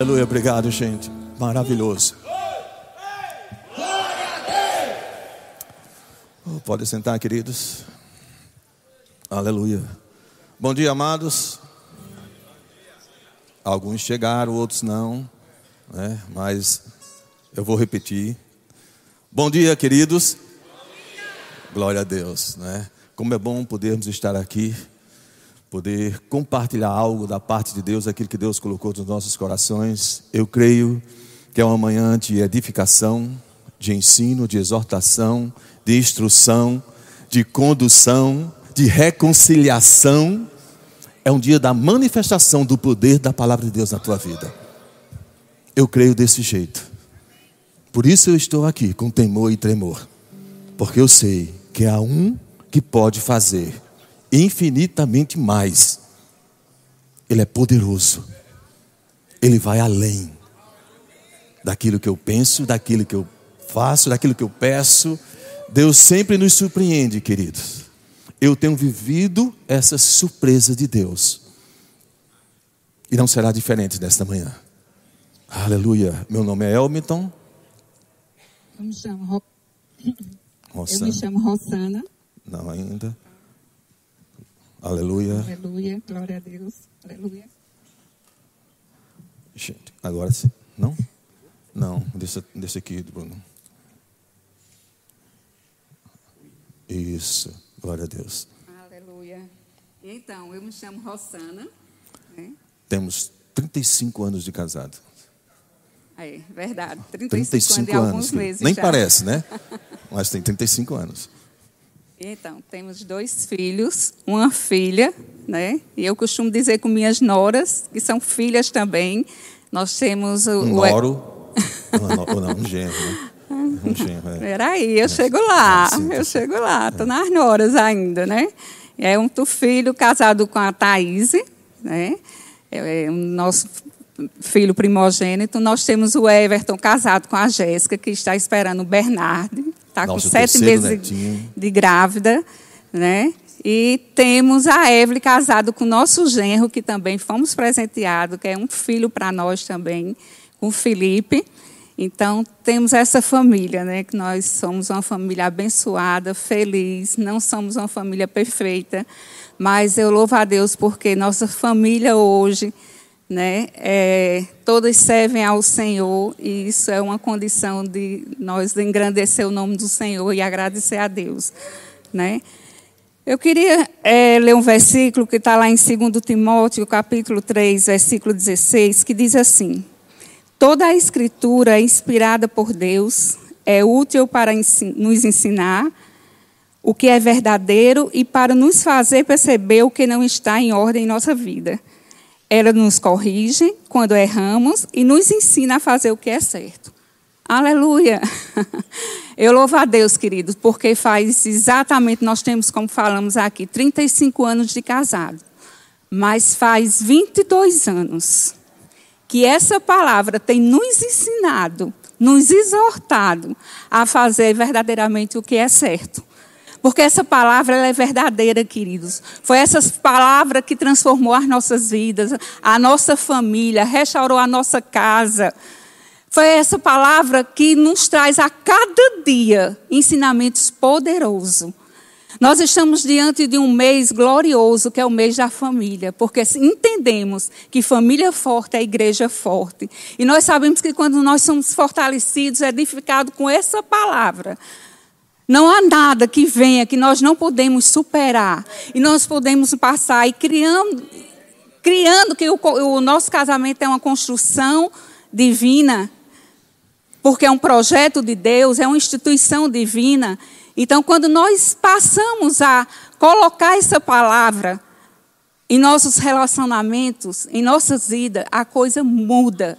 Aleluia, obrigado, gente. Maravilhoso. Oh, pode sentar, queridos. Aleluia. Bom dia, amados. Alguns chegaram, outros não, né? mas eu vou repetir. Bom dia, queridos. Glória a Deus, né? Como é bom podermos estar aqui poder compartilhar algo da parte de Deus, aquilo que Deus colocou nos nossos corações. Eu creio que é uma manhã de edificação, de ensino, de exortação, de instrução, de condução, de reconciliação. É um dia da manifestação do poder da palavra de Deus na tua vida. Eu creio desse jeito. Por isso eu estou aqui com temor e tremor, porque eu sei que há um que pode fazer infinitamente mais. Ele é poderoso. Ele vai além daquilo que eu penso, daquilo que eu faço, daquilo que eu peço. Deus sempre nos surpreende, queridos. Eu tenho vivido essa surpresa de Deus. E não será diferente nesta manhã. Aleluia. Meu nome é Elmiton. Eu me chamo, Ro... Eu me chamo Rosana. Não ainda. Aleluia. Aleluia. Glória a Deus. Aleluia. Gente, agora sim. Não? Não, deixa, deixa aqui, Bruno. Isso. Glória a Deus. Aleluia. Então, eu me chamo Rosana. Né? Temos 35 anos de casado. É, verdade. 35, 35 anos, e anos. alguns meses Nem já. parece, né? Mas tem 35 anos. Então, temos dois filhos, uma filha, né? E eu costumo dizer com minhas noras, que são filhas também. Nós temos o. Um o- noro. Não, ou não, um genro, né? Um genro, é. Peraí, eu chego lá, eu chego lá, estou nas noras ainda, né? É um filho casado com a Thaís, né? É o nosso filho primogênito. Nós temos o Everton casado com a Jéssica, que está esperando o Bernardo, está com sete terceiro meses de grávida, né? E temos a Evelyn casado com o nosso genro, que também fomos presenteados, que é um filho para nós também, com o Felipe. Então, temos essa família, né? Que nós somos uma família abençoada, feliz, não somos uma família perfeita, mas eu louvo a Deus porque nossa família hoje, né? É, todas servem ao Senhor e isso é uma condição de nós engrandecer o nome do Senhor e agradecer a Deus, né? Eu queria eh, ler um versículo que está lá em 2 Timóteo, capítulo 3, versículo 16, que diz assim: Toda a escritura é inspirada por Deus, é útil para nos ensinar o que é verdadeiro e para nos fazer perceber o que não está em ordem em nossa vida. Ela nos corrige quando erramos e nos ensina a fazer o que é certo. Aleluia! Eu louvo a Deus, queridos, porque faz exatamente, nós temos, como falamos aqui, 35 anos de casado. Mas faz 22 anos que essa palavra tem nos ensinado, nos exortado a fazer verdadeiramente o que é certo. Porque essa palavra ela é verdadeira, queridos. Foi essa palavra que transformou as nossas vidas, a nossa família, restaurou a nossa casa. Foi essa palavra que nos traz a cada dia ensinamentos poderosos. Nós estamos diante de um mês glorioso, que é o mês da família, porque entendemos que família forte é igreja forte. E nós sabemos que quando nós somos fortalecidos, edificados com essa palavra, não há nada que venha que nós não podemos superar. E nós podemos passar e criando, criando que o, o nosso casamento é uma construção divina, porque é um projeto de Deus, é uma instituição divina. Então, quando nós passamos a colocar essa palavra em nossos relacionamentos, em nossas vidas, a coisa muda.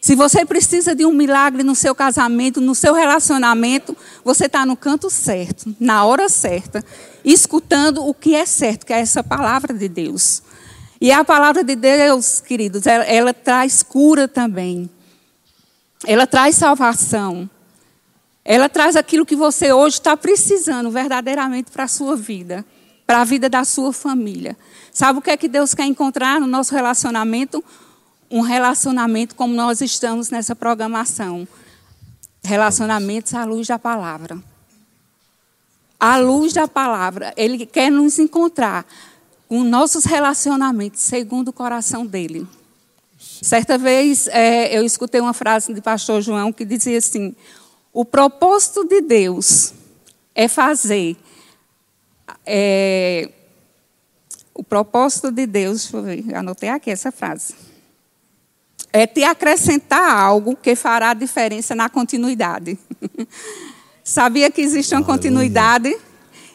Se você precisa de um milagre no seu casamento, no seu relacionamento, você está no canto certo, na hora certa, escutando o que é certo, que é essa palavra de Deus. E a palavra de Deus, queridos, ela, ela traz cura também. Ela traz salvação. Ela traz aquilo que você hoje está precisando verdadeiramente para a sua vida, para a vida da sua família. Sabe o que é que Deus quer encontrar no nosso relacionamento? Um relacionamento como nós estamos nessa programação. Relacionamentos à luz da palavra. À luz da palavra. Ele quer nos encontrar com nossos relacionamentos segundo o coração dele. Certa vez é, eu escutei uma frase de pastor João que dizia assim: o propósito de Deus é fazer. É, o propósito de Deus, anotei aqui essa frase. É te acrescentar algo que fará diferença na continuidade. Sabia que existe uma Aleluia. continuidade?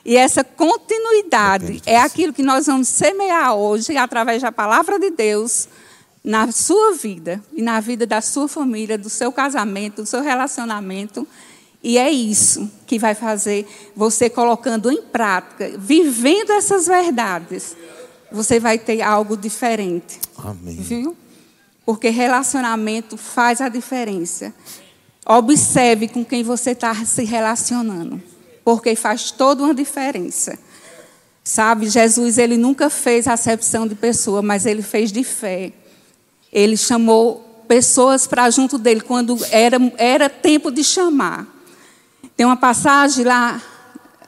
E essa continuidade é aquilo que nós vamos semear hoje através da palavra de Deus na sua vida e na vida da sua família, do seu casamento, do seu relacionamento. E é isso que vai fazer você colocando em prática, vivendo essas verdades, você vai ter algo diferente. Amém. Viu? Porque relacionamento faz a diferença. Observe com quem você está se relacionando, porque faz toda uma diferença. Sabe, Jesus ele nunca fez acepção de pessoa, mas ele fez de fé. Ele chamou pessoas para junto dele quando era, era tempo de chamar. Tem uma passagem lá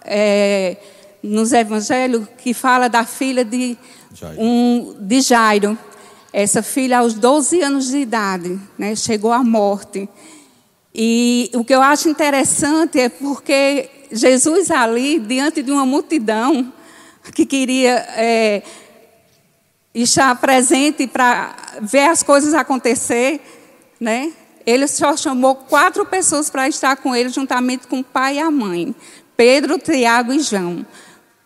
é, nos evangelhos que fala da filha de. Um, de Jairo. Essa filha, aos 12 anos de idade, né, chegou à morte. E o que eu acho interessante é porque Jesus ali, diante de uma multidão que queria é, estar presente para ver as coisas acontecer, né? Ele só chamou quatro pessoas para estar com ele, juntamente com o pai e a mãe: Pedro, Tiago e João.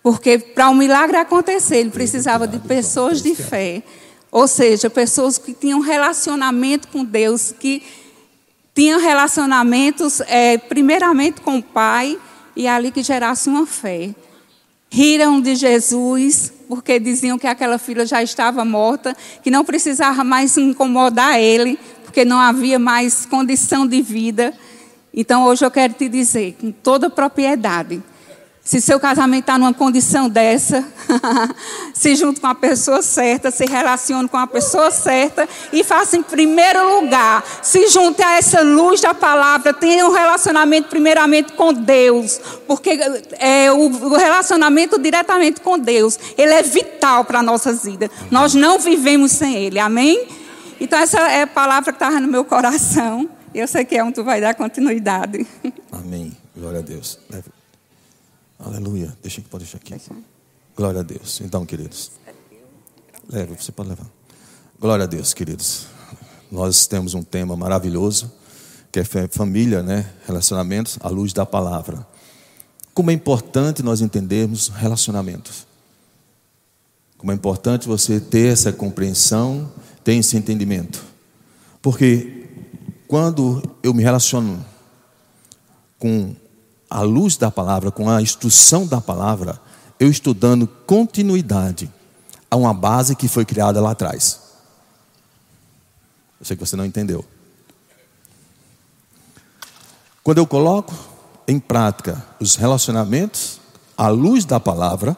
Porque para o um milagre acontecer, ele precisava de pessoas de fé. Ou seja, pessoas que tinham relacionamento com Deus, que tinham relacionamentos, é, primeiramente com o Pai, e ali que gerasse uma fé. Riram de Jesus, porque diziam que aquela filha já estava morta, que não precisava mais incomodar ele, porque não havia mais condição de vida. Então hoje eu quero te dizer, com toda propriedade, se seu casamento está numa condição dessa, se junte com a pessoa certa, se relacione com a pessoa certa e faça em primeiro lugar, se junte a essa luz da palavra, tenha um relacionamento primeiramente com Deus, porque é, o, o relacionamento diretamente com Deus, ele é vital para a nossa vida. Nós não vivemos sem ele, amém? Então essa é a palavra que estava no meu coração. Eu sei que é onde tu vai dar continuidade. Amém. Glória a Deus. Aleluia. Deixa que pode deixar aqui. Glória a Deus. Então, queridos. Leve, você pode levar. Glória a Deus, queridos. Nós temos um tema maravilhoso, que é família, né? Relacionamentos à luz da palavra. Como é importante nós entendermos relacionamentos. Como é importante você ter essa compreensão, ter esse entendimento. Porque quando eu me relaciono com a luz da palavra, com a instrução da palavra, eu estou dando continuidade a uma base que foi criada lá atrás. Eu sei que você não entendeu. Quando eu coloco em prática os relacionamentos à luz da palavra,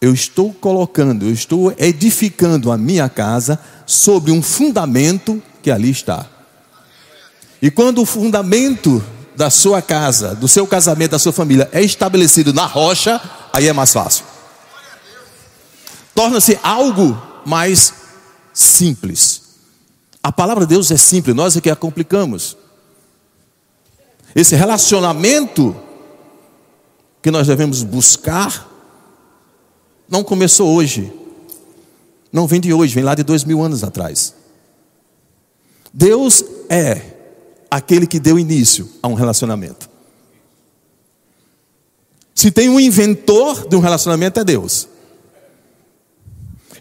eu estou colocando, eu estou edificando a minha casa sobre um fundamento que ali está. E quando o fundamento da sua casa, do seu casamento, da sua família é estabelecido na rocha, aí é mais fácil. Torna-se algo mais simples. A palavra de Deus é simples, nós é que a complicamos. Esse relacionamento que nós devemos buscar não começou hoje, não vem de hoje, vem lá de dois mil anos atrás. Deus é aquele que deu início a um relacionamento. Se tem um inventor de um relacionamento, é Deus.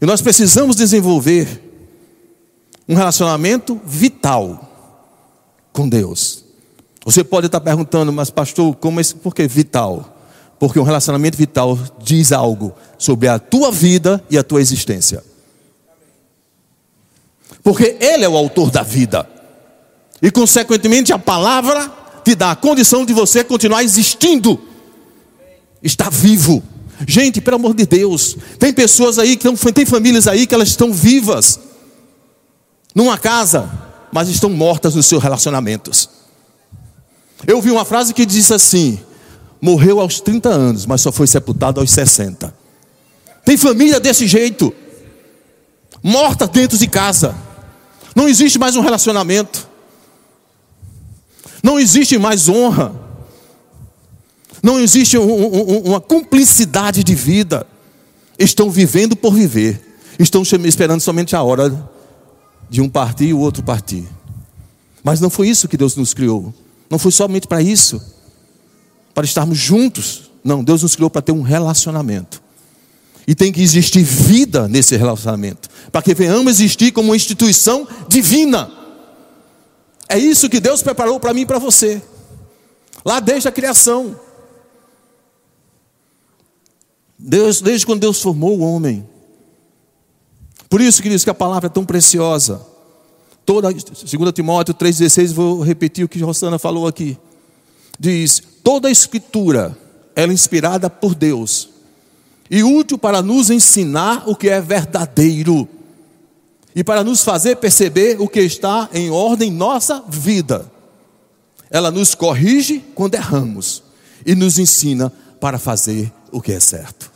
E nós precisamos desenvolver um relacionamento vital com Deus. Você pode estar perguntando, mas pastor, como é, por que vital? Porque um relacionamento vital diz algo sobre a tua vida e a tua existência. Porque Ele é o autor da vida. E, consequentemente, a palavra te dá a condição de você continuar existindo, está vivo. Gente, pelo amor de Deus, tem pessoas aí que estão, tem famílias aí que elas estão vivas. numa casa, mas estão mortas nos seus relacionamentos. Eu vi uma frase que disse assim: morreu aos 30 anos, mas só foi sepultado aos 60. Tem família desse jeito, morta dentro de casa. Não existe mais um relacionamento. Não existe mais honra. Não existe um, um, uma cumplicidade de vida. Estão vivendo por viver. Estão esperando somente a hora de um partir e o outro partir. Mas não foi isso que Deus nos criou. Não foi somente para isso. Para estarmos juntos. Não, Deus nos criou para ter um relacionamento. E tem que existir vida nesse relacionamento. Para que venhamos existir como uma instituição divina. É isso que Deus preparou para mim e para você. Lá desde a criação. Deus, desde quando Deus formou o homem. Por isso que diz que a palavra é tão preciosa. Toda, 2 Timóteo 3,16, vou repetir o que Rosana falou aqui. Diz: toda a escritura ela é inspirada por Deus e útil para nos ensinar o que é verdadeiro e para nos fazer perceber o que está em ordem em nossa vida. Ela nos corrige quando erramos e nos ensina para fazer o que é certo.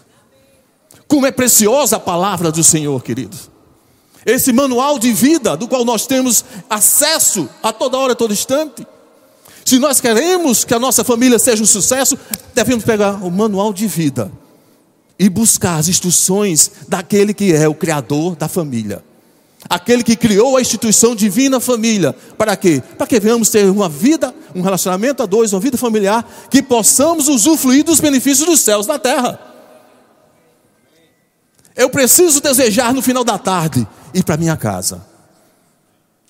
Como é preciosa a palavra do Senhor, queridos. Esse manual de vida do qual nós temos acesso a toda hora, a todo instante. Se nós queremos que a nossa família seja um sucesso, devemos pegar o manual de vida e buscar as instruções daquele que é o criador da família. Aquele que criou a instituição divina família. Para quê? Para que venhamos ter uma vida, um relacionamento a dois, uma vida familiar, que possamos usufruir dos benefícios dos céus na terra. Eu preciso desejar no final da tarde ir para minha casa.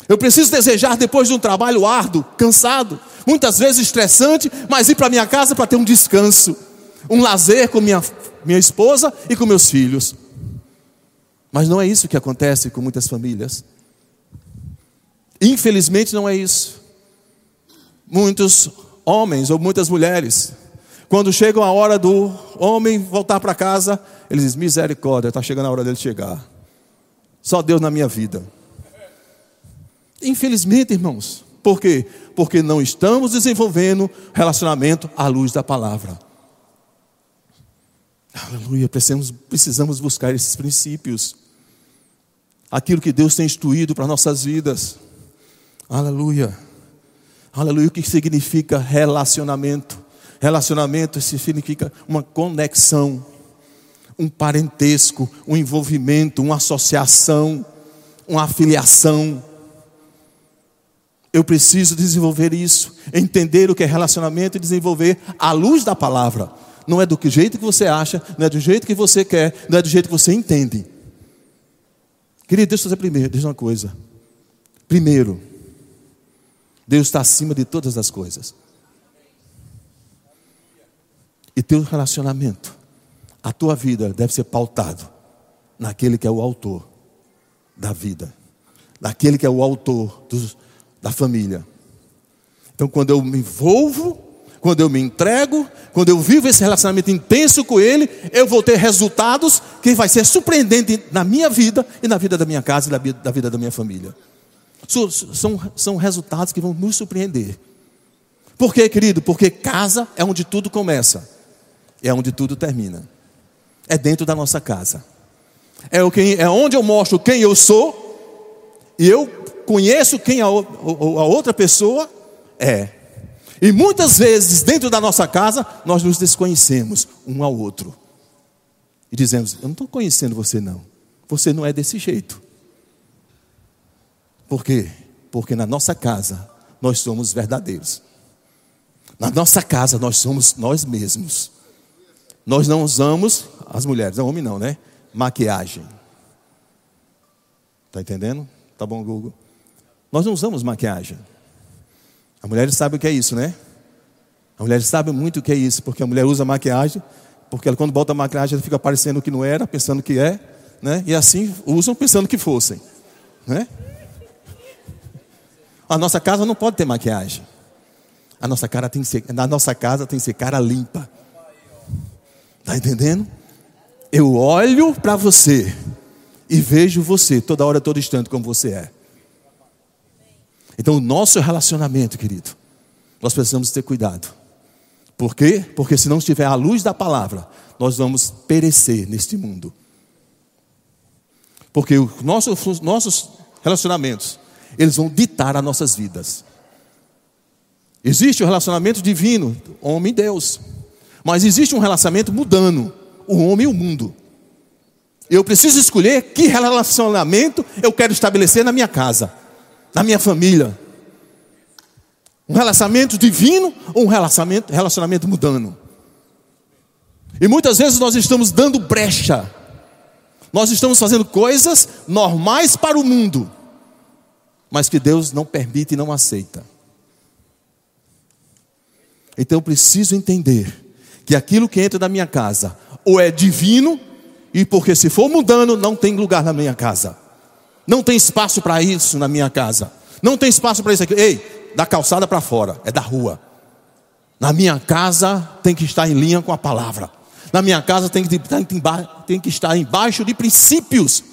Eu preciso desejar depois de um trabalho árduo, cansado, muitas vezes estressante, mas ir para minha casa para ter um descanso, um lazer com minha minha esposa e com meus filhos. Mas não é isso que acontece com muitas famílias. Infelizmente não é isso. Muitos homens ou muitas mulheres, quando chegam a hora do homem voltar para casa, eles dizem: misericórdia, está chegando a hora dele chegar. Só Deus na minha vida. Infelizmente, irmãos. Por quê? Porque não estamos desenvolvendo relacionamento à luz da palavra. Aleluia, precisamos, precisamos buscar esses princípios. Aquilo que Deus tem instituído para nossas vidas. Aleluia. Aleluia, o que significa relacionamento? Relacionamento significa uma conexão, um parentesco, um envolvimento, uma associação, uma afiliação. Eu preciso desenvolver isso, entender o que é relacionamento e desenvolver à luz da palavra não é do jeito que você acha, não é do jeito que você quer, não é do jeito que você entende. Querido, deixa eu dizer primeiro, deixa uma coisa. Primeiro, Deus está acima de todas as coisas. E teu relacionamento, a tua vida deve ser pautado naquele que é o autor da vida, naquele que é o autor da família. Então, quando eu me envolvo quando eu me entrego, quando eu vivo esse relacionamento intenso com Ele, eu vou ter resultados que vai ser surpreendente na minha vida e na vida da minha casa e da vida da minha família. São, são resultados que vão nos surpreender. Por quê, querido? Porque casa é onde tudo começa, é onde tudo termina. É dentro da nossa casa. É, o que, é onde eu mostro quem eu sou, e eu conheço quem a, a outra pessoa é. E muitas vezes, dentro da nossa casa, nós nos desconhecemos um ao outro. E dizemos: Eu não estou conhecendo você, não. Você não é desse jeito. Por quê? Porque na nossa casa nós somos verdadeiros. Na nossa casa nós somos nós mesmos. Nós não usamos, as mulheres, não homem não, né? Maquiagem. Está entendendo? Tá bom, Google? Nós não usamos maquiagem. A mulher sabe o que é isso, né? A mulher sabe muito o que é isso, porque a mulher usa maquiagem, porque ela, quando bota maquiagem ela fica parecendo o que não era, pensando que é, né? E assim usam pensando que fossem, né? A nossa casa não pode ter maquiagem. A nossa cara tem que ser, na nossa casa tem que ser cara limpa. Tá entendendo? Eu olho para você e vejo você toda hora, todo instante como você é. Então, o nosso relacionamento, querido, nós precisamos ter cuidado. Por quê? Porque se não estiver à luz da palavra, nós vamos perecer neste mundo. Porque os nossos, nossos relacionamentos, eles vão ditar as nossas vidas. Existe o um relacionamento divino, homem e Deus. Mas existe um relacionamento mudando, o homem e o mundo. Eu preciso escolher que relacionamento eu quero estabelecer na minha casa, na minha família. Um relacionamento divino ou um relacionamento, relacionamento mudando? E muitas vezes nós estamos dando brecha. Nós estamos fazendo coisas normais para o mundo, mas que Deus não permite e não aceita. Então eu preciso entender que aquilo que entra na minha casa ou é divino, e porque se for mudando, não tem lugar na minha casa. Não tem espaço para isso na minha casa. Não tem espaço para isso aqui. Ei, da calçada para fora, é da rua. Na minha casa tem que estar em linha com a palavra. Na minha casa tem que, tem que estar embaixo de princípios.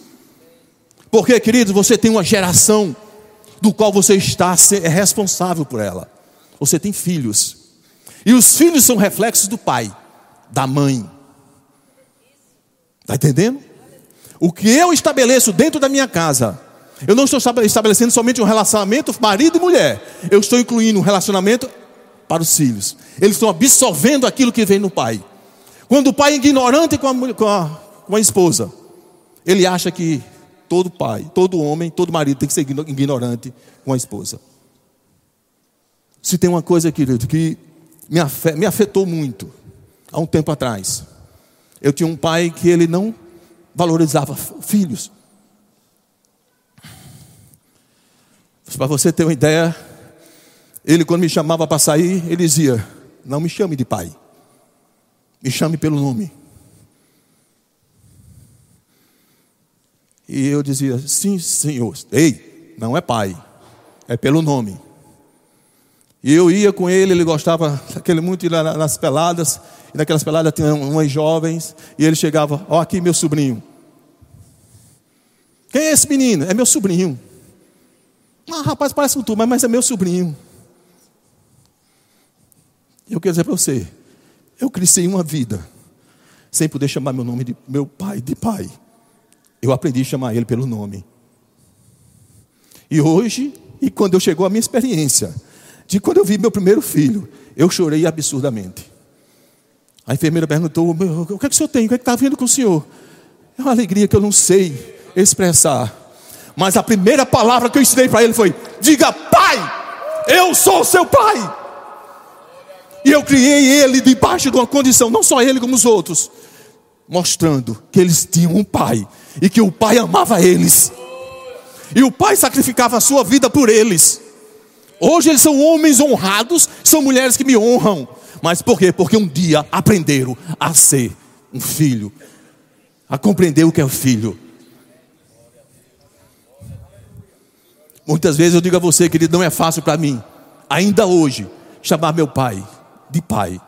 Porque, queridos, você tem uma geração do qual você está é responsável por ela. Você tem filhos. E os filhos são reflexos do pai, da mãe. Está entendendo? O que eu estabeleço dentro da minha casa, eu não estou estabelecendo somente um relacionamento marido e mulher, eu estou incluindo um relacionamento para os filhos. Eles estão absorvendo aquilo que vem no pai. Quando o pai é ignorante com a, com a, com a esposa, ele acha que todo pai, todo homem, todo marido tem que ser ignorante com a esposa. Se tem uma coisa, querido, que me afetou muito há um tempo atrás. Eu tinha um pai que ele não valorizava filhos. Para você ter uma ideia, ele quando me chamava para sair, ele dizia: Não me chame de pai, me chame pelo nome. E eu dizia: Sim, senhor. Ei, não é pai, é pelo nome. E eu ia com ele, ele gostava daquele muito ir nas peladas, e naquelas peladas tinha umas jovens, e ele chegava, ó, oh, aqui meu sobrinho. Quem é esse menino? É meu sobrinho. Ah, rapaz, parece com tu, mas é meu sobrinho. Eu quero dizer para você, eu cresci uma vida sem poder chamar meu nome de meu pai de pai. Eu aprendi a chamar ele pelo nome. E hoje, e quando eu chegou a minha experiência, de quando eu vi meu primeiro filho, eu chorei absurdamente. A enfermeira perguntou: O que é que o senhor tem? O que é está vindo com o senhor? É uma alegria que eu não sei expressar. Mas a primeira palavra que eu ensinei para ele foi: Diga, pai, eu sou seu pai. E eu criei ele debaixo de uma condição, não só ele como os outros, mostrando que eles tinham um pai e que o pai amava eles. E o pai sacrificava a sua vida por eles. Hoje eles são homens honrados, são mulheres que me honram. Mas por quê? Porque um dia aprenderam a ser um filho, a compreender o que é o filho. Muitas vezes eu digo a você, querido, não é fácil para mim, ainda hoje, chamar meu pai de pai.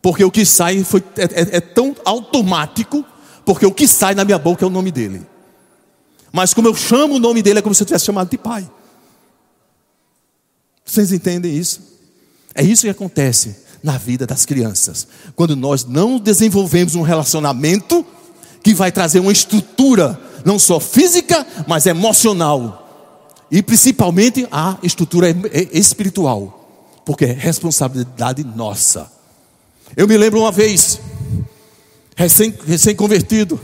Porque o que sai foi, é, é, é tão automático, porque o que sai na minha boca é o nome dele. Mas como eu chamo o nome dele, é como se eu tivesse chamado de pai. Vocês entendem isso? É isso que acontece na vida das crianças. Quando nós não desenvolvemos um relacionamento que vai trazer uma estrutura, não só física, mas emocional. E principalmente a estrutura espiritual. Porque é responsabilidade nossa. Eu me lembro uma vez, recém-convertido.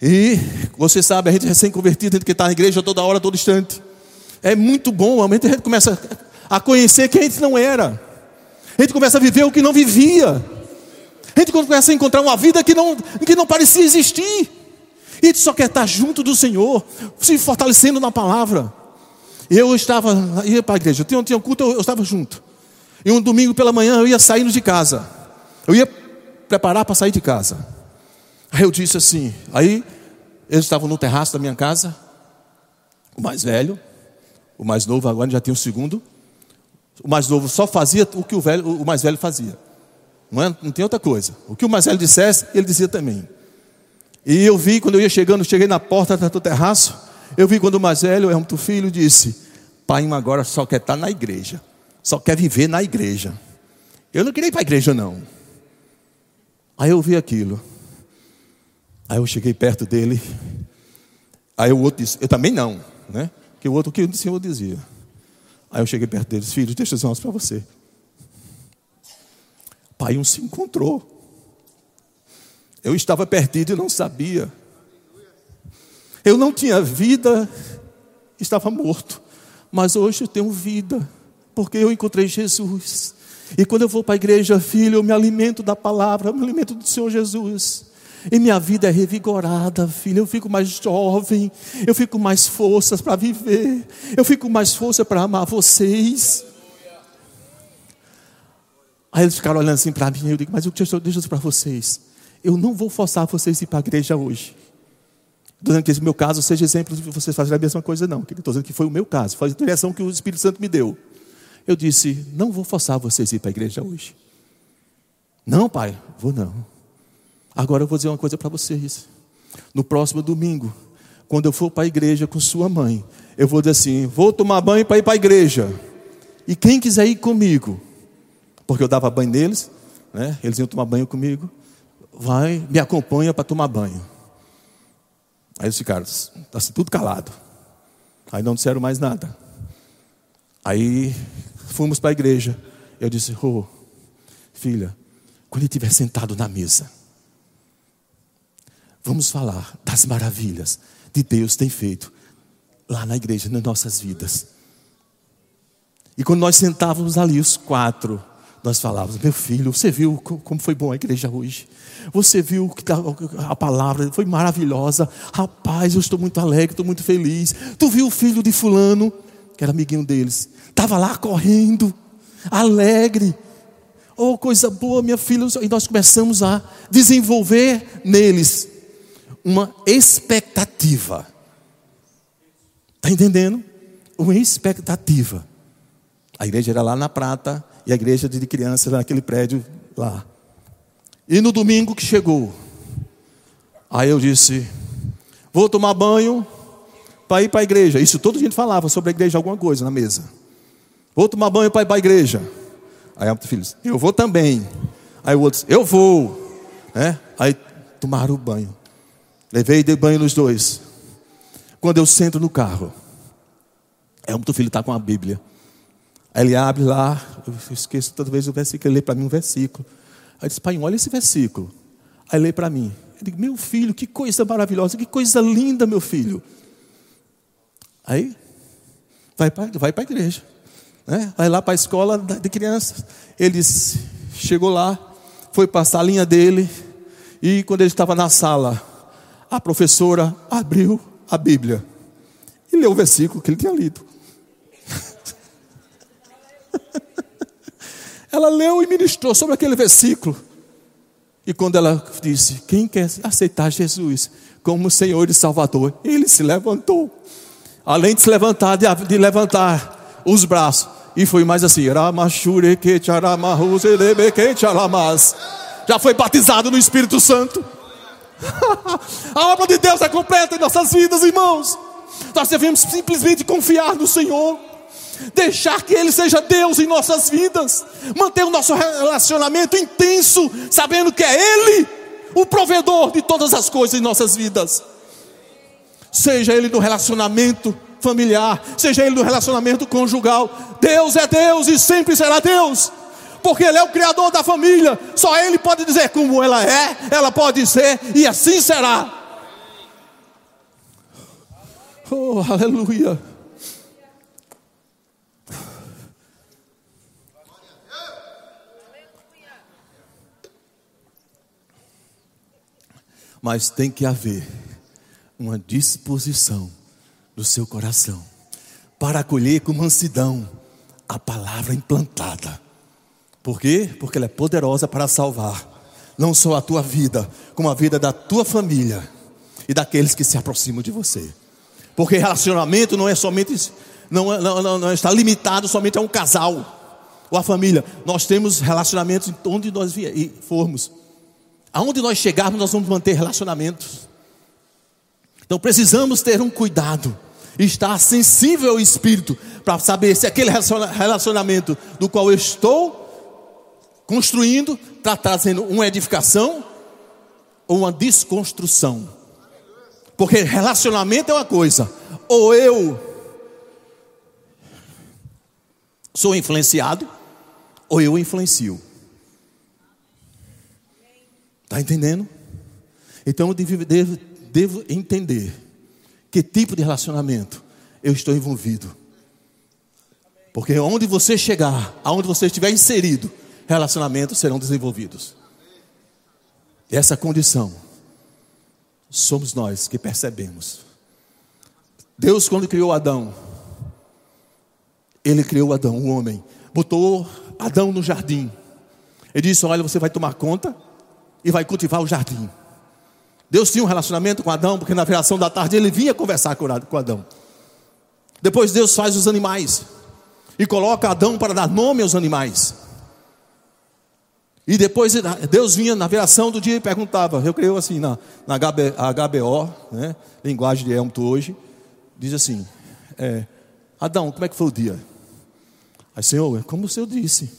e você sabe, a gente recém-convertido, a gente que está na igreja toda hora, todo instante. É muito bom, a gente começa a conhecer quem a gente não era. A gente começa a viver o que não vivia. A gente começa a encontrar uma vida que não, que não parecia existir. E a gente só quer estar junto do Senhor, se fortalecendo na palavra. Eu estava, ia para a igreja, eu tinha, tinha um culto, eu, eu estava junto. E um domingo pela manhã eu ia saindo de casa. Eu ia preparar para sair de casa. Aí eu disse assim, aí eles estavam no terraço da minha casa, o mais velho, o mais novo agora já tem o segundo. O mais novo só fazia o que o, velho, o mais velho fazia. Não, é, não tem outra coisa. O que o mais velho dissesse, ele dizia também. E eu vi, quando eu ia chegando, cheguei na porta do terraço, Eu vi quando o mais velho, Helmut Filho, disse: Pai agora só quer estar na igreja, só quer viver na igreja. Eu não queria ir para a igreja, não. Aí eu vi aquilo. Aí eu cheguei perto dele. Aí o outro disse: Eu também não, né? Que o outro, que o Senhor dizia. Aí eu cheguei perto dele: Filho, deixa eu uma para você. Pai um se encontrou. Eu estava perdido e não sabia. Eu não tinha vida, estava morto. Mas hoje eu tenho vida, porque eu encontrei Jesus. E quando eu vou para a igreja, filho, eu me alimento da palavra, eu me alimento do Senhor Jesus. E minha vida é revigorada, filho. Eu fico mais jovem, eu fico mais forças para viver, eu fico mais força para amar vocês. Aí eles ficaram olhando assim para mim, eu digo, mas eu deixa dizer para vocês. Eu não vou forçar vocês a ir para a igreja hoje. Dizendo que esse meu caso seja exemplo de vocês fazerem a mesma coisa, não. Estou dizendo que foi o meu caso, foi a direção que o Espírito Santo me deu. Eu disse: Não vou forçar vocês a ir para a igreja hoje. Não, pai, vou não. Agora eu vou dizer uma coisa para vocês. No próximo domingo, quando eu for para a igreja com sua mãe, eu vou dizer assim: Vou tomar banho para ir para a igreja. E quem quiser ir comigo, porque eu dava banho neles, né? eles iam tomar banho comigo, vai, me acompanha para tomar banho. Aí eles ficaram assim, tudo calado. Aí não disseram mais nada. Aí fomos para a igreja. Eu disse, oh, filha, quando ele estiver sentado na mesa, vamos falar das maravilhas de Deus tem feito lá na igreja, nas nossas vidas. E quando nós sentávamos ali, os quatro, nós falávamos: Meu filho, você viu como foi bom a igreja hoje? Você viu que a palavra foi maravilhosa? Rapaz, eu estou muito alegre, estou muito feliz. Tu viu o filho de Fulano, que era amiguinho deles, estava lá correndo, alegre. Oh, coisa boa, minha filha. E nós começamos a desenvolver neles uma expectativa. Está entendendo? Uma expectativa. A igreja era lá na Prata, e a igreja de crianças naquele prédio lá. E no domingo que chegou, aí eu disse: Vou tomar banho para ir para a igreja. Isso todo dia falava sobre a igreja, alguma coisa na mesa. Vou tomar banho para ir para a igreja. Aí o filho disse: Eu vou também. Aí o outro disse: Eu vou. É? Aí tomaram o banho. Levei de banho nos dois. Quando eu sento no carro, é o filho está com a Bíblia. Aí ele abre lá, eu esqueço toda vez o versículo, ele lê para mim um versículo. Aí eu disse, pai, olha esse versículo. Aí lê para mim. Eu digo, meu filho, que coisa maravilhosa, que coisa linda, meu filho. Aí, vai para vai a igreja. Né? Vai lá para a escola de crianças. Ele chegou lá, foi para a salinha dele, e quando ele estava na sala, a professora abriu a Bíblia e leu o versículo que ele tinha lido. Ela leu e ministrou sobre aquele versículo. E quando ela disse: Quem quer aceitar Jesus como Senhor e Salvador? Ele se levantou. Além de se levantar, de, de levantar os braços. E foi mais assim: Já foi batizado no Espírito Santo. A obra de Deus é completa em nossas vidas, irmãos. Nós devemos simplesmente confiar no Senhor deixar que Ele seja Deus em nossas vidas, manter o nosso relacionamento intenso, sabendo que é Ele o provedor de todas as coisas em nossas vidas. Seja Ele no relacionamento familiar, seja Ele no relacionamento conjugal, Deus é Deus e sempre será Deus. Porque Ele é o Criador da família, só Ele pode dizer como ela é, ela pode ser, e assim será. Oh, aleluia. Mas tem que haver uma disposição do seu coração para acolher com mansidão a palavra implantada. Por quê? Porque ela é poderosa para salvar não só a tua vida, como a vida da tua família e daqueles que se aproximam de você. Porque relacionamento não é somente não, não, não, não está limitado somente a um casal ou a família. Nós temos relacionamentos onde nós formos. Aonde nós chegarmos, nós vamos manter relacionamentos. Então precisamos ter um cuidado, estar sensível ao Espírito, para saber se aquele relacionamento do qual eu estou construindo está trazendo uma edificação ou uma desconstrução. Porque relacionamento é uma coisa, ou eu sou influenciado, ou eu influencio. Está entendendo? Então eu devo, devo, devo entender que tipo de relacionamento eu estou envolvido. Porque onde você chegar, aonde você estiver inserido, relacionamentos serão desenvolvidos. E essa condição somos nós que percebemos. Deus, quando criou Adão, Ele criou Adão, o um homem, botou Adão no jardim. Ele disse: Olha, você vai tomar conta e vai cultivar o jardim. Deus tinha um relacionamento com Adão, porque na viração da tarde ele vinha conversar com Adão. Depois Deus faz os animais e coloca Adão para dar nome aos animais. E depois Deus vinha na viração do dia e perguntava, eu creio assim na, na HBO, né, linguagem de Elmo hoje, diz assim: é, Adão, como é que foi o dia? Aí, Senhor, como o Senhor disse,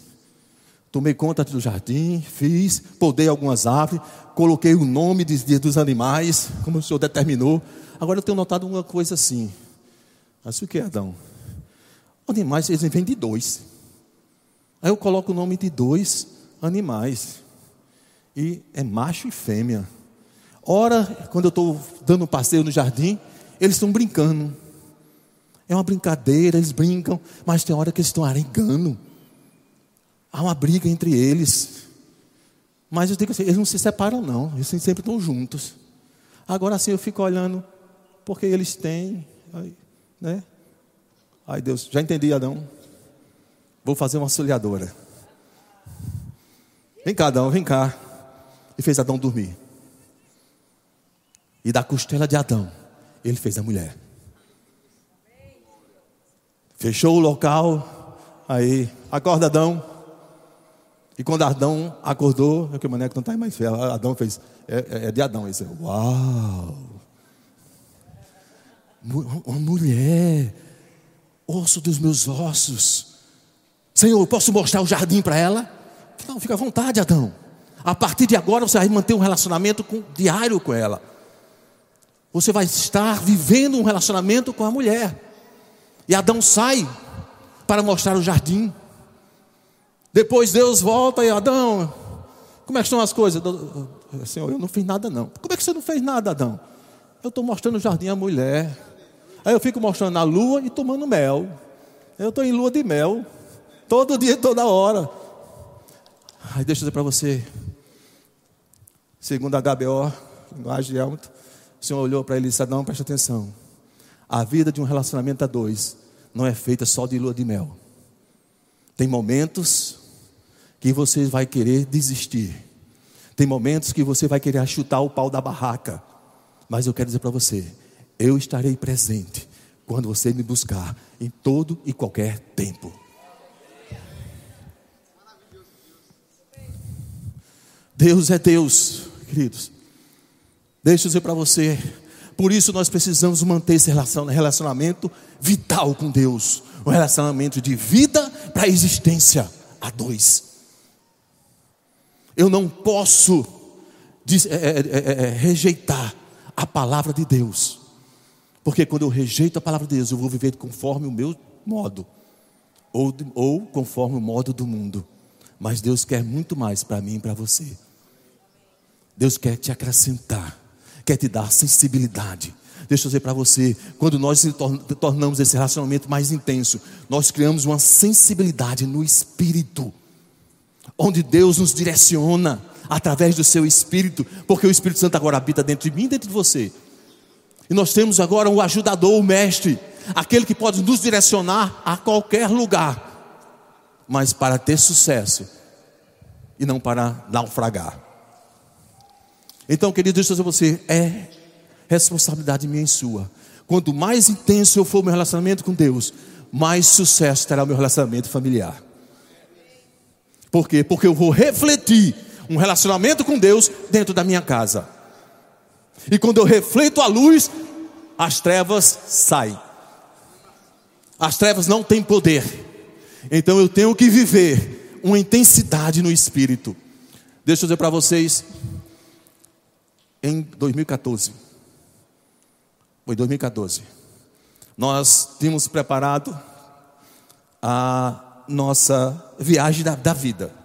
tomei conta do jardim, fiz, podei algumas árvores, coloquei o nome de, de, dos animais, como o Senhor determinou. Agora eu tenho notado uma coisa assim. Mas o que é, Adão? Animais, eles vêm de dois. Aí eu coloco o nome de dois animais. E é macho e fêmea. Ora, quando eu estou dando um passeio no jardim, eles estão brincando. É uma brincadeira, eles brincam, mas tem hora que eles estão arengando. Há uma briga entre eles. Mas eu digo assim, eles não se separam não, eles sempre estão juntos. Agora assim eu fico olhando, porque eles têm, né? Ai Deus, já entendi Adão. Vou fazer uma auxiliadora. Vem cá, Adão, vem cá. E fez Adão dormir. E da costela de Adão, ele fez a mulher. Fechou o local. Aí, acorda Adão. E quando Adão acordou, é que o maneco não está mais. Adão fez, é, é, é de Adão esse. Uau! Uma mulher, osso dos meus ossos. Senhor, posso mostrar o jardim para ela? Não, fica à vontade, Adão. A partir de agora você vai manter um relacionamento com, diário com ela. Você vai estar vivendo um relacionamento com a mulher. E Adão sai para mostrar o jardim. Depois Deus volta e Adão, como é que estão as coisas? Senhor, eu não fiz nada não. Como é que você não fez nada, Adão? Eu estou mostrando o jardim à mulher. Aí eu fico mostrando a lua e tomando mel. Eu estou em lua de mel. Todo dia, toda hora. Aí deixa eu dizer para você. Segundo a HBO, linguagem de Elton, o Senhor olhou para ele e disse: Não, preste atenção. A vida de um relacionamento a dois não é feita só de lua de mel. Tem momentos que você vai querer desistir. Tem momentos que você vai querer chutar o pau da barraca. Mas eu quero dizer para você: eu estarei presente quando você me buscar em todo e qualquer tempo. Deus é Deus, queridos. Deixa eu dizer para você. Por isso nós precisamos manter esse relacionamento vital com Deus. Um relacionamento de vida para existência a dois. Eu não posso é, é, é, rejeitar a palavra de Deus. Porque quando eu rejeito a palavra de Deus, eu vou viver conforme o meu modo. Ou, ou conforme o modo do mundo. Mas Deus quer muito mais para mim e para você. Deus quer te acrescentar, quer te dar sensibilidade. Deixa eu dizer para você, quando nós tornamos esse relacionamento mais intenso, nós criamos uma sensibilidade no espírito, onde Deus nos direciona através do seu espírito, porque o Espírito Santo agora habita dentro de mim dentro de você. E nós temos agora o ajudador, o mestre, aquele que pode nos direcionar a qualquer lugar, mas para ter sucesso e não para naufragar. Então, querido, deixa eu dizer você, é responsabilidade minha e sua. Quanto mais intenso eu for o meu relacionamento com Deus, mais sucesso terá o meu relacionamento familiar. Por quê? Porque eu vou refletir um relacionamento com Deus dentro da minha casa. E quando eu reflito a luz, as trevas saem. As trevas não têm poder. Então eu tenho que viver uma intensidade no espírito. Deixa eu dizer para vocês, em 2014, foi 2014, nós tínhamos preparado a nossa viagem da, da vida.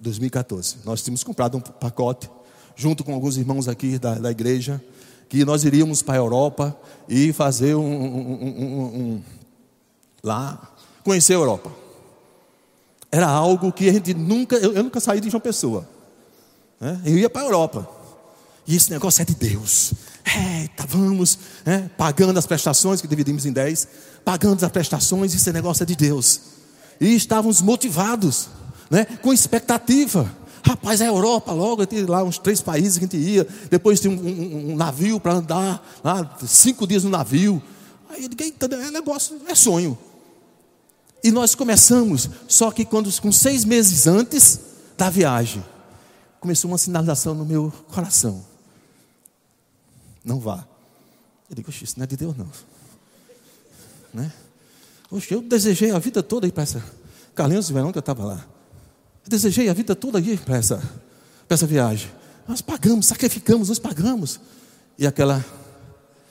2014. Nós tínhamos comprado um pacote, junto com alguns irmãos aqui da, da igreja, que nós iríamos para a Europa e fazer um, um, um, lá, conhecer a Europa. Era algo que a gente nunca, eu, eu nunca saí de João Pessoa. Né? Eu ia para a Europa. E esse negócio é de Deus. Eita, vamos, né? pagando as prestações, que dividimos em 10, pagando as prestações, esse negócio é de Deus. E estávamos motivados, né? com expectativa. Rapaz, é a Europa logo, tem lá uns três países que a gente ia. Depois tem um, um, um navio para andar lá, cinco dias no navio. Aí eu digo, é negócio, é sonho. E nós começamos, só que quando com seis meses antes da viagem, começou uma sinalização no meu coração. Não vá. Eu digo, isso não é de Deus não. Né? Oxe, eu desejei a vida toda ir para essa. Carlinhos de Verão que eu estava lá. Eu desejei a vida toda ir para essa, essa viagem. Nós pagamos, sacrificamos, nós pagamos. E aquela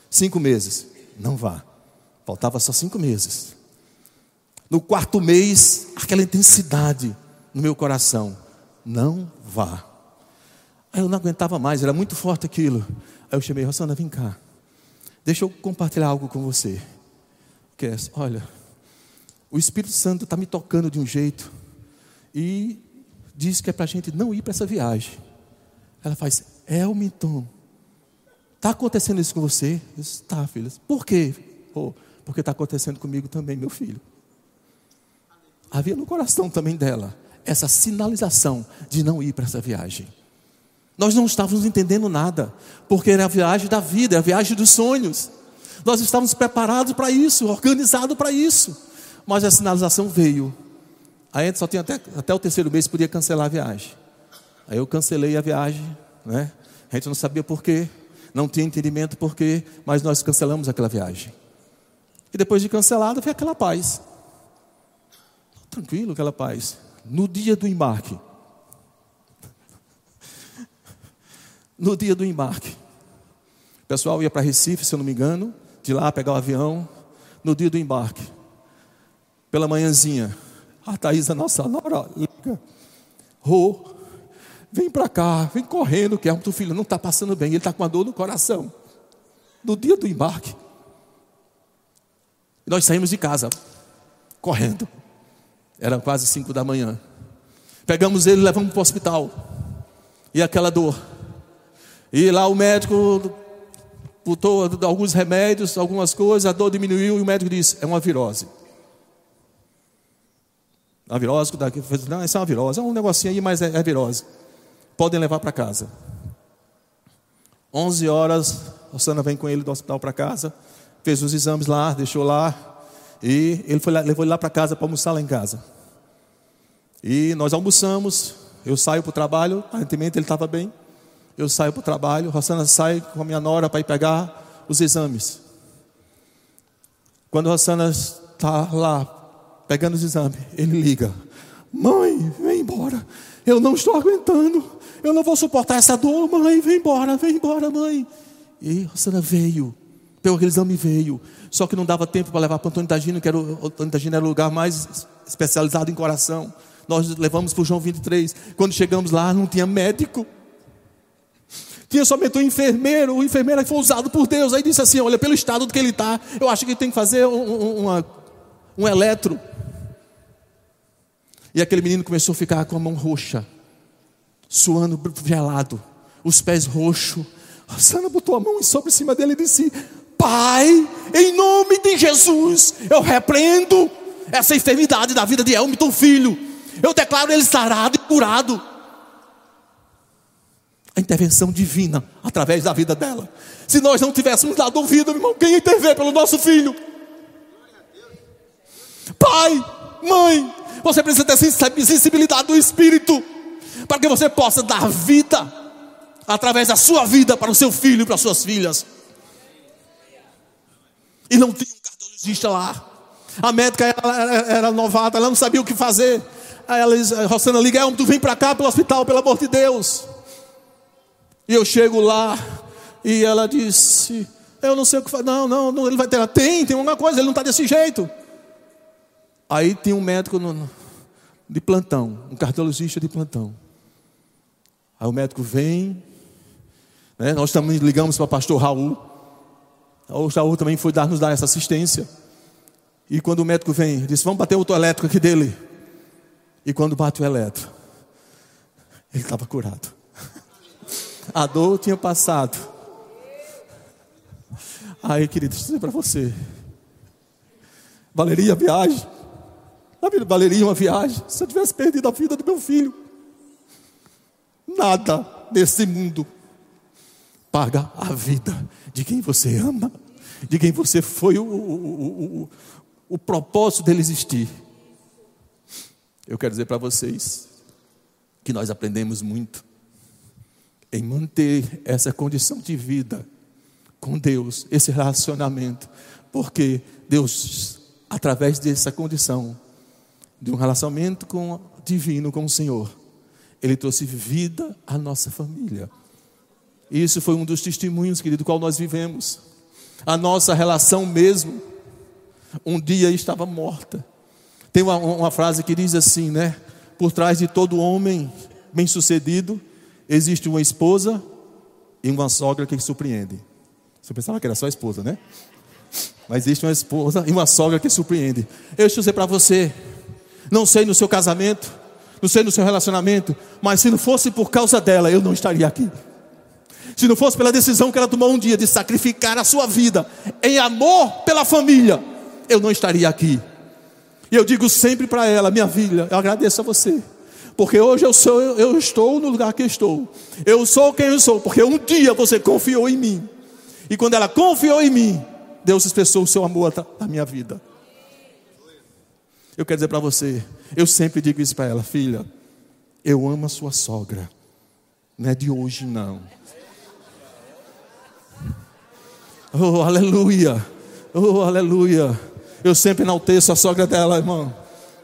cinco meses, não vá. Faltava só cinco meses. No quarto mês, aquela intensidade no meu coração, não vá. Aí eu não aguentava mais, era muito forte aquilo. Aí eu chamei, Rosana, vem cá. Deixa eu compartilhar algo com você. Que é, olha, o Espírito Santo está me tocando de um jeito e diz que é para a gente não ir para essa viagem. Ela faz, Elmiton, está acontecendo isso com você? Está, filha. Por quê? Oh, porque está acontecendo comigo também, meu filho. Havia no coração também dela essa sinalização de não ir para essa viagem. Nós não estávamos entendendo nada, porque era a viagem da vida, a viagem dos sonhos. Nós estávamos preparados para isso, organizados para isso. Mas a sinalização veio. Aí a gente só tinha até, até o terceiro mês podia cancelar a viagem. Aí eu cancelei a viagem, né? A gente não sabia por quê, não tinha entendimento por quê, mas nós cancelamos aquela viagem. E depois de cancelada, veio aquela paz. Tranquilo, aquela paz. No dia do embarque, no dia do embarque. O pessoal ia para Recife, se eu não me engano, de lá pegar o avião, no dia do embarque. Pela manhãzinha, a Thaís, a nossa nora, liga. Rô, vem para cá, vem correndo, que o teu filho não está passando bem, ele está com a dor no coração. No dia do embarque. Nós saímos de casa, correndo. Era quase cinco da manhã. Pegamos ele levamos para o hospital. E aquela dor e lá o médico botou alguns remédios, algumas coisas, a dor diminuiu e o médico disse: é uma virose. A virose, daqui, não, isso é uma virose, é um negocinho aí, mas é, é virose. Podem levar para casa. 11 horas, a Sana vem com ele do hospital para casa, fez os exames lá, deixou lá, e ele foi lá, levou ele lá para casa para almoçar lá em casa. E nós almoçamos, eu saio para o trabalho, aparentemente ele estava bem eu saio para o trabalho, Rossana sai com a minha nora para ir pegar os exames. Quando Rossana está lá pegando os exames, ele liga: Mãe, vem embora. Eu não estou aguentando. Eu não vou suportar essa dor, mãe. Vem embora, vem embora, mãe. E Rossana veio. Pegou aquele exame veio. Só que não dava tempo para levar para o Antônio Tagino, que era o, Antônio Tagino era o lugar mais especializado em coração. Nós levamos para o João 23. Quando chegamos lá, não tinha médico. Tinha somente um enfermeiro, o enfermeiro foi usado por Deus. Aí disse assim: Olha, pelo estado do que ele está, eu acho que tem que fazer um, uma, um eletro. E aquele menino começou a ficar com a mão roxa, suando gelado, os pés roxos. A Sana botou a mão sobre cima dele e disse: Pai, em nome de Jesus, eu repreendo essa enfermidade da vida de Elmiton, filho. Eu declaro ele sarado e curado a intervenção divina através da vida dela. Se nós não tivéssemos dado ouvido, irmão, quem intervém pelo nosso filho? Pai, mãe, você precisa ter sensibilidade do Espírito para que você possa dar vida através da sua vida para o seu filho e para as suas filhas. E não tinha um cardiologista lá. A médica era, era novata, ela não sabia o que fazer. Aí ela diz, Rosana, liga, tu vem para cá pelo hospital, pelo amor de Deus. E eu chego lá e ela disse, eu não sei o que fazer. Não, não, não, ele vai ter. Tem, tem alguma coisa, ele não está desse jeito. Aí tem um médico no, de plantão, um cardiologista de plantão. Aí o médico vem, né, nós também ligamos para o pastor Raul. O Raul também foi dar, nos dar essa assistência. E quando o médico vem, disse: Vamos bater o elétrico aqui dele. E quando bate o elétrico, ele estava curado. A dor tinha passado. Aí, querido, deixa eu dizer para você. Valeria a viagem. Valeria uma viagem. Se eu tivesse perdido a vida do meu filho, nada desse mundo paga a vida de quem você ama, de quem você foi o, o, o, o propósito dele existir. Eu quero dizer para vocês que nós aprendemos muito em manter essa condição de vida com Deus, esse relacionamento, porque Deus, através dessa condição, de um relacionamento com divino com o Senhor, Ele trouxe vida à nossa família. E isso foi um dos testemunhos, querido, do qual nós vivemos. A nossa relação mesmo, um dia estava morta. Tem uma, uma frase que diz assim, né? Por trás de todo homem bem-sucedido, existe uma esposa e uma sogra que surpreende. Você pensava que era só a esposa, né? Mas existe uma esposa e uma sogra que surpreende. Eu estou dizer para você, não sei no seu casamento, não sei no seu relacionamento, mas se não fosse por causa dela, eu não estaria aqui. Se não fosse pela decisão que ela tomou um dia de sacrificar a sua vida em amor pela família, eu não estaria aqui. E eu digo sempre para ela, minha filha, eu agradeço a você. Porque hoje eu sou, eu estou no lugar que estou. Eu sou quem eu sou, porque um dia você confiou em mim. E quando ela confiou em mim, Deus expressou o seu amor na minha vida. Eu quero dizer para você, eu sempre digo isso para ela, filha, eu amo a sua sogra. Não é de hoje não. Oh, aleluia. Oh, aleluia. Eu sempre enalteço a sogra dela, irmão.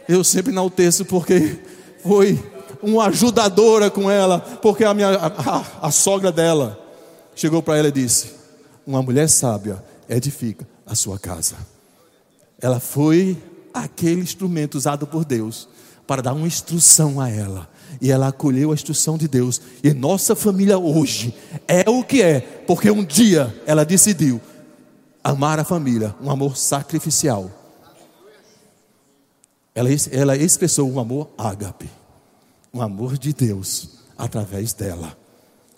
Eu sempre enalteço porque foi uma ajudadora com ela, porque a minha a, a, sogra dela chegou para ela e disse: "Uma mulher sábia edifica a sua casa". Ela foi aquele instrumento usado por Deus para dar uma instrução a ela. E ela acolheu a instrução de Deus. E nossa família hoje é o que é, porque um dia ela decidiu amar a família, um amor sacrificial. Ela, ela expressou um amor ágape, um amor de Deus através dela.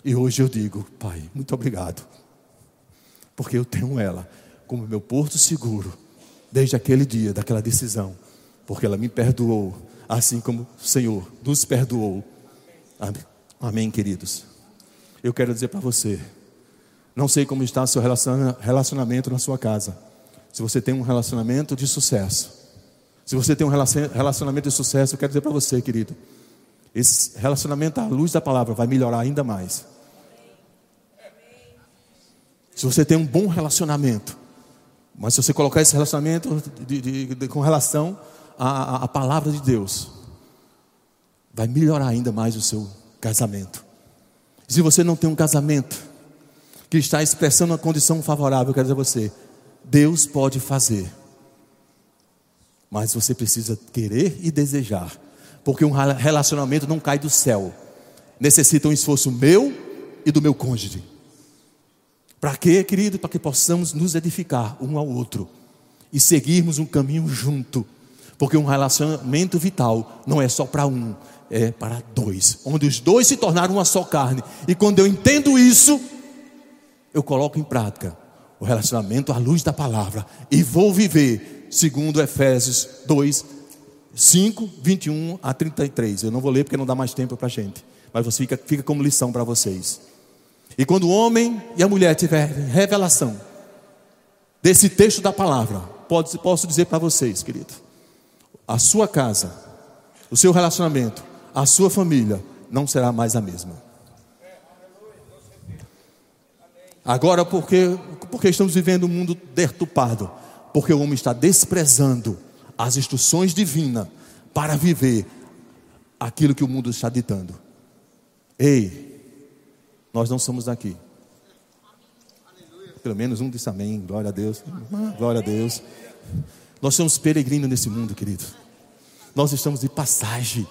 E hoje eu digo, Pai, muito obrigado, porque eu tenho ela como meu porto seguro, desde aquele dia, daquela decisão, porque ela me perdoou, assim como o Senhor nos perdoou. Amém, Amém queridos. Eu quero dizer para você, não sei como está seu relacionamento na sua casa. Se você tem um relacionamento de sucesso. Se você tem um relacionamento de sucesso, eu quero dizer para você, querido. Esse relacionamento à luz da palavra vai melhorar ainda mais. Se você tem um bom relacionamento, mas se você colocar esse relacionamento de, de, de, com relação à, à palavra de Deus, vai melhorar ainda mais o seu casamento. Se você não tem um casamento, que está expressando uma condição favorável, eu quero dizer a você: Deus pode fazer, mas você precisa querer e desejar, porque um relacionamento não cai do céu, necessita um esforço meu e do meu cônjuge. Para quê, querido? Para que possamos nos edificar um ao outro e seguirmos um caminho junto, porque um relacionamento vital não é só para um, é para dois, onde os dois se tornaram uma só carne. E quando eu entendo isso, eu coloco em prática o relacionamento à luz da palavra e vou viver segundo Efésios 2, 5, 21 a 33. Eu não vou ler porque não dá mais tempo para a gente, mas você fica, fica como lição para vocês. E quando o homem e a mulher tiver revelação desse texto da palavra, pode, posso dizer para vocês, querido, a sua casa, o seu relacionamento, a sua família não será mais a mesma. Agora, porque, porque estamos vivendo um mundo deturpado? Porque o homem está desprezando as instruções divinas para viver aquilo que o mundo está ditando. Ei, nós não somos daqui. Pelo menos um disse amém. Glória a Deus. Glória a Deus. Nós somos peregrinos nesse mundo, querido. Nós estamos de passagem.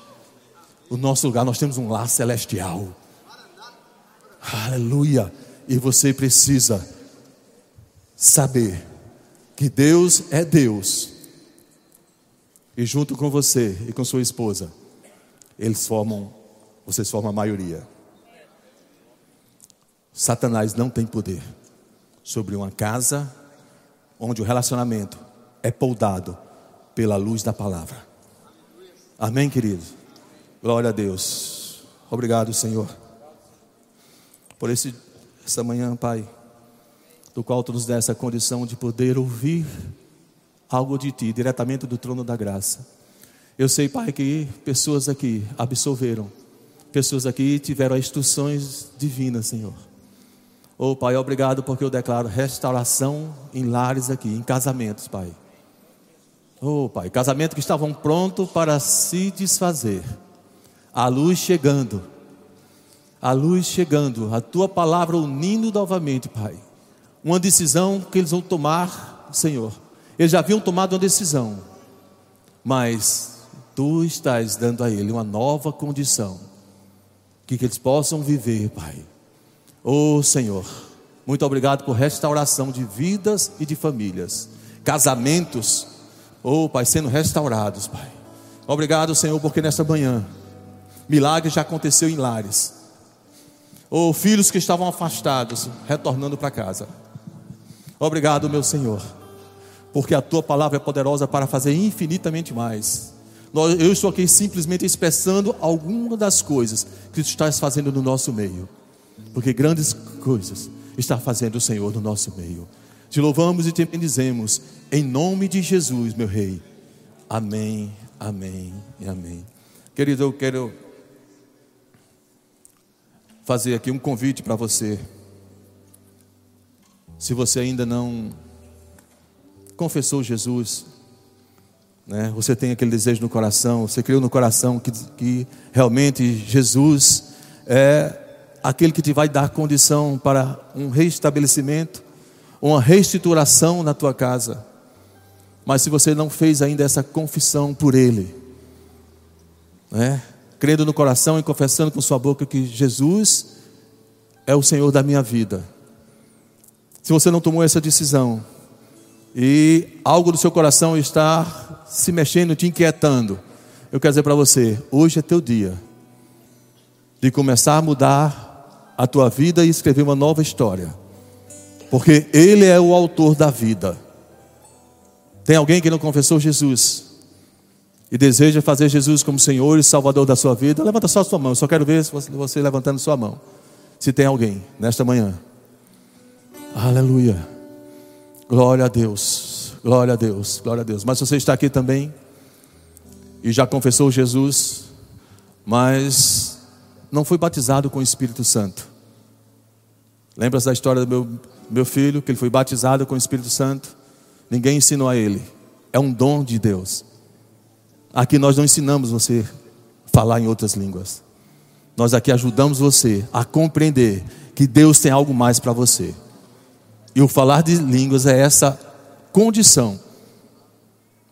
O nosso lugar, nós temos um lar celestial. Aleluia. E você precisa saber que Deus é Deus. E junto com você e com sua esposa, eles formam, vocês formam a maioria. Satanás não tem poder sobre uma casa onde o relacionamento é poldado pela luz da palavra. Amém, querido? Glória a Deus. Obrigado, Senhor, por esse, essa manhã, Pai, do qual tu nos dá essa condição de poder ouvir algo de Ti, diretamente do trono da graça. Eu sei, Pai, que pessoas aqui absolveram, pessoas aqui tiveram instruções divinas, Senhor. Oh, Pai, obrigado porque eu declaro restauração em lares aqui, em casamentos, Pai. Oh, Pai, casamento que estavam prontos para se desfazer. A luz chegando. A luz chegando. A tua palavra unindo novamente, Pai. Uma decisão que eles vão tomar, Senhor. Eles já haviam tomado uma decisão. Mas tu estás dando a ele uma nova condição. Que, que eles possam viver, Pai. Oh Senhor, muito obrigado por restauração de vidas e de famílias. Casamentos Oh, Pai, sendo restaurados, Pai. Obrigado, Senhor, porque nesta manhã, milagre já aconteceu em lares. Oh, filhos que estavam afastados, retornando para casa. Obrigado, meu Senhor, porque a tua palavra é poderosa para fazer infinitamente mais. Eu estou aqui simplesmente expressando alguma das coisas que tu estás fazendo no nosso meio, porque grandes coisas está fazendo o Senhor no nosso meio. Te louvamos e te bendizemos. Em nome de Jesus, meu Rei. Amém, amém e amém. Querido, eu quero fazer aqui um convite para você. Se você ainda não confessou Jesus, né? Você tem aquele desejo no coração, você criou no coração que, que realmente Jesus é aquele que te vai dar condição para um reestabelecimento uma reestruturação na tua casa. Mas se você não fez ainda essa confissão por Ele, né? crendo no coração e confessando com sua boca que Jesus é o Senhor da minha vida. Se você não tomou essa decisão e algo do seu coração está se mexendo, te inquietando, eu quero dizer para você: hoje é teu dia de começar a mudar a tua vida e escrever uma nova história. Porque Ele é o autor da vida. Tem alguém que não confessou Jesus e deseja fazer Jesus como Senhor e Salvador da sua vida? Levanta só a sua mão. Eu só quero ver você levantando sua mão. Se tem alguém nesta manhã. Aleluia. Glória a Deus. Glória a Deus. Glória a Deus. Mas você está aqui também e já confessou Jesus, mas não foi batizado com o Espírito Santo. Lembra da história do meu meu filho, que ele foi batizado com o Espírito Santo, ninguém ensinou a ele. É um dom de Deus. Aqui nós não ensinamos você a falar em outras línguas. Nós aqui ajudamos você a compreender que Deus tem algo mais para você. E o falar de línguas é essa condição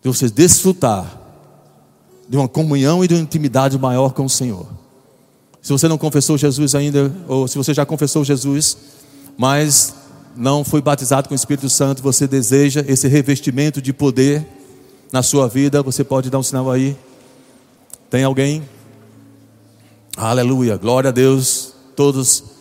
de você desfrutar de uma comunhão e de uma intimidade maior com o Senhor. Se você não confessou Jesus ainda, ou se você já confessou Jesus, mas não foi batizado com o Espírito Santo, você deseja esse revestimento de poder na sua vida, você pode dar um sinal aí. Tem alguém? Aleluia, glória a Deus. Todos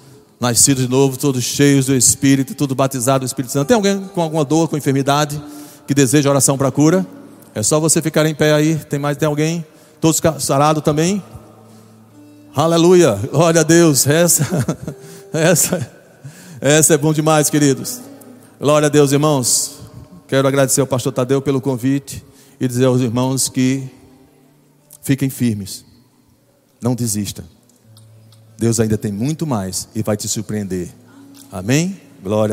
nascidos de novo, todos cheios do Espírito, tudo batizado do Espírito Santo. Tem alguém com alguma dor, com enfermidade, que deseja oração para cura? É só você ficar em pé aí. Tem mais? Tem alguém? Todos sarados também? Aleluia, glória a Deus. Essa, essa essa é bom demais, queridos. Glória a Deus, irmãos. Quero agradecer ao pastor Tadeu pelo convite e dizer aos irmãos que fiquem firmes. Não desista. Deus ainda tem muito mais e vai te surpreender. Amém? Glória a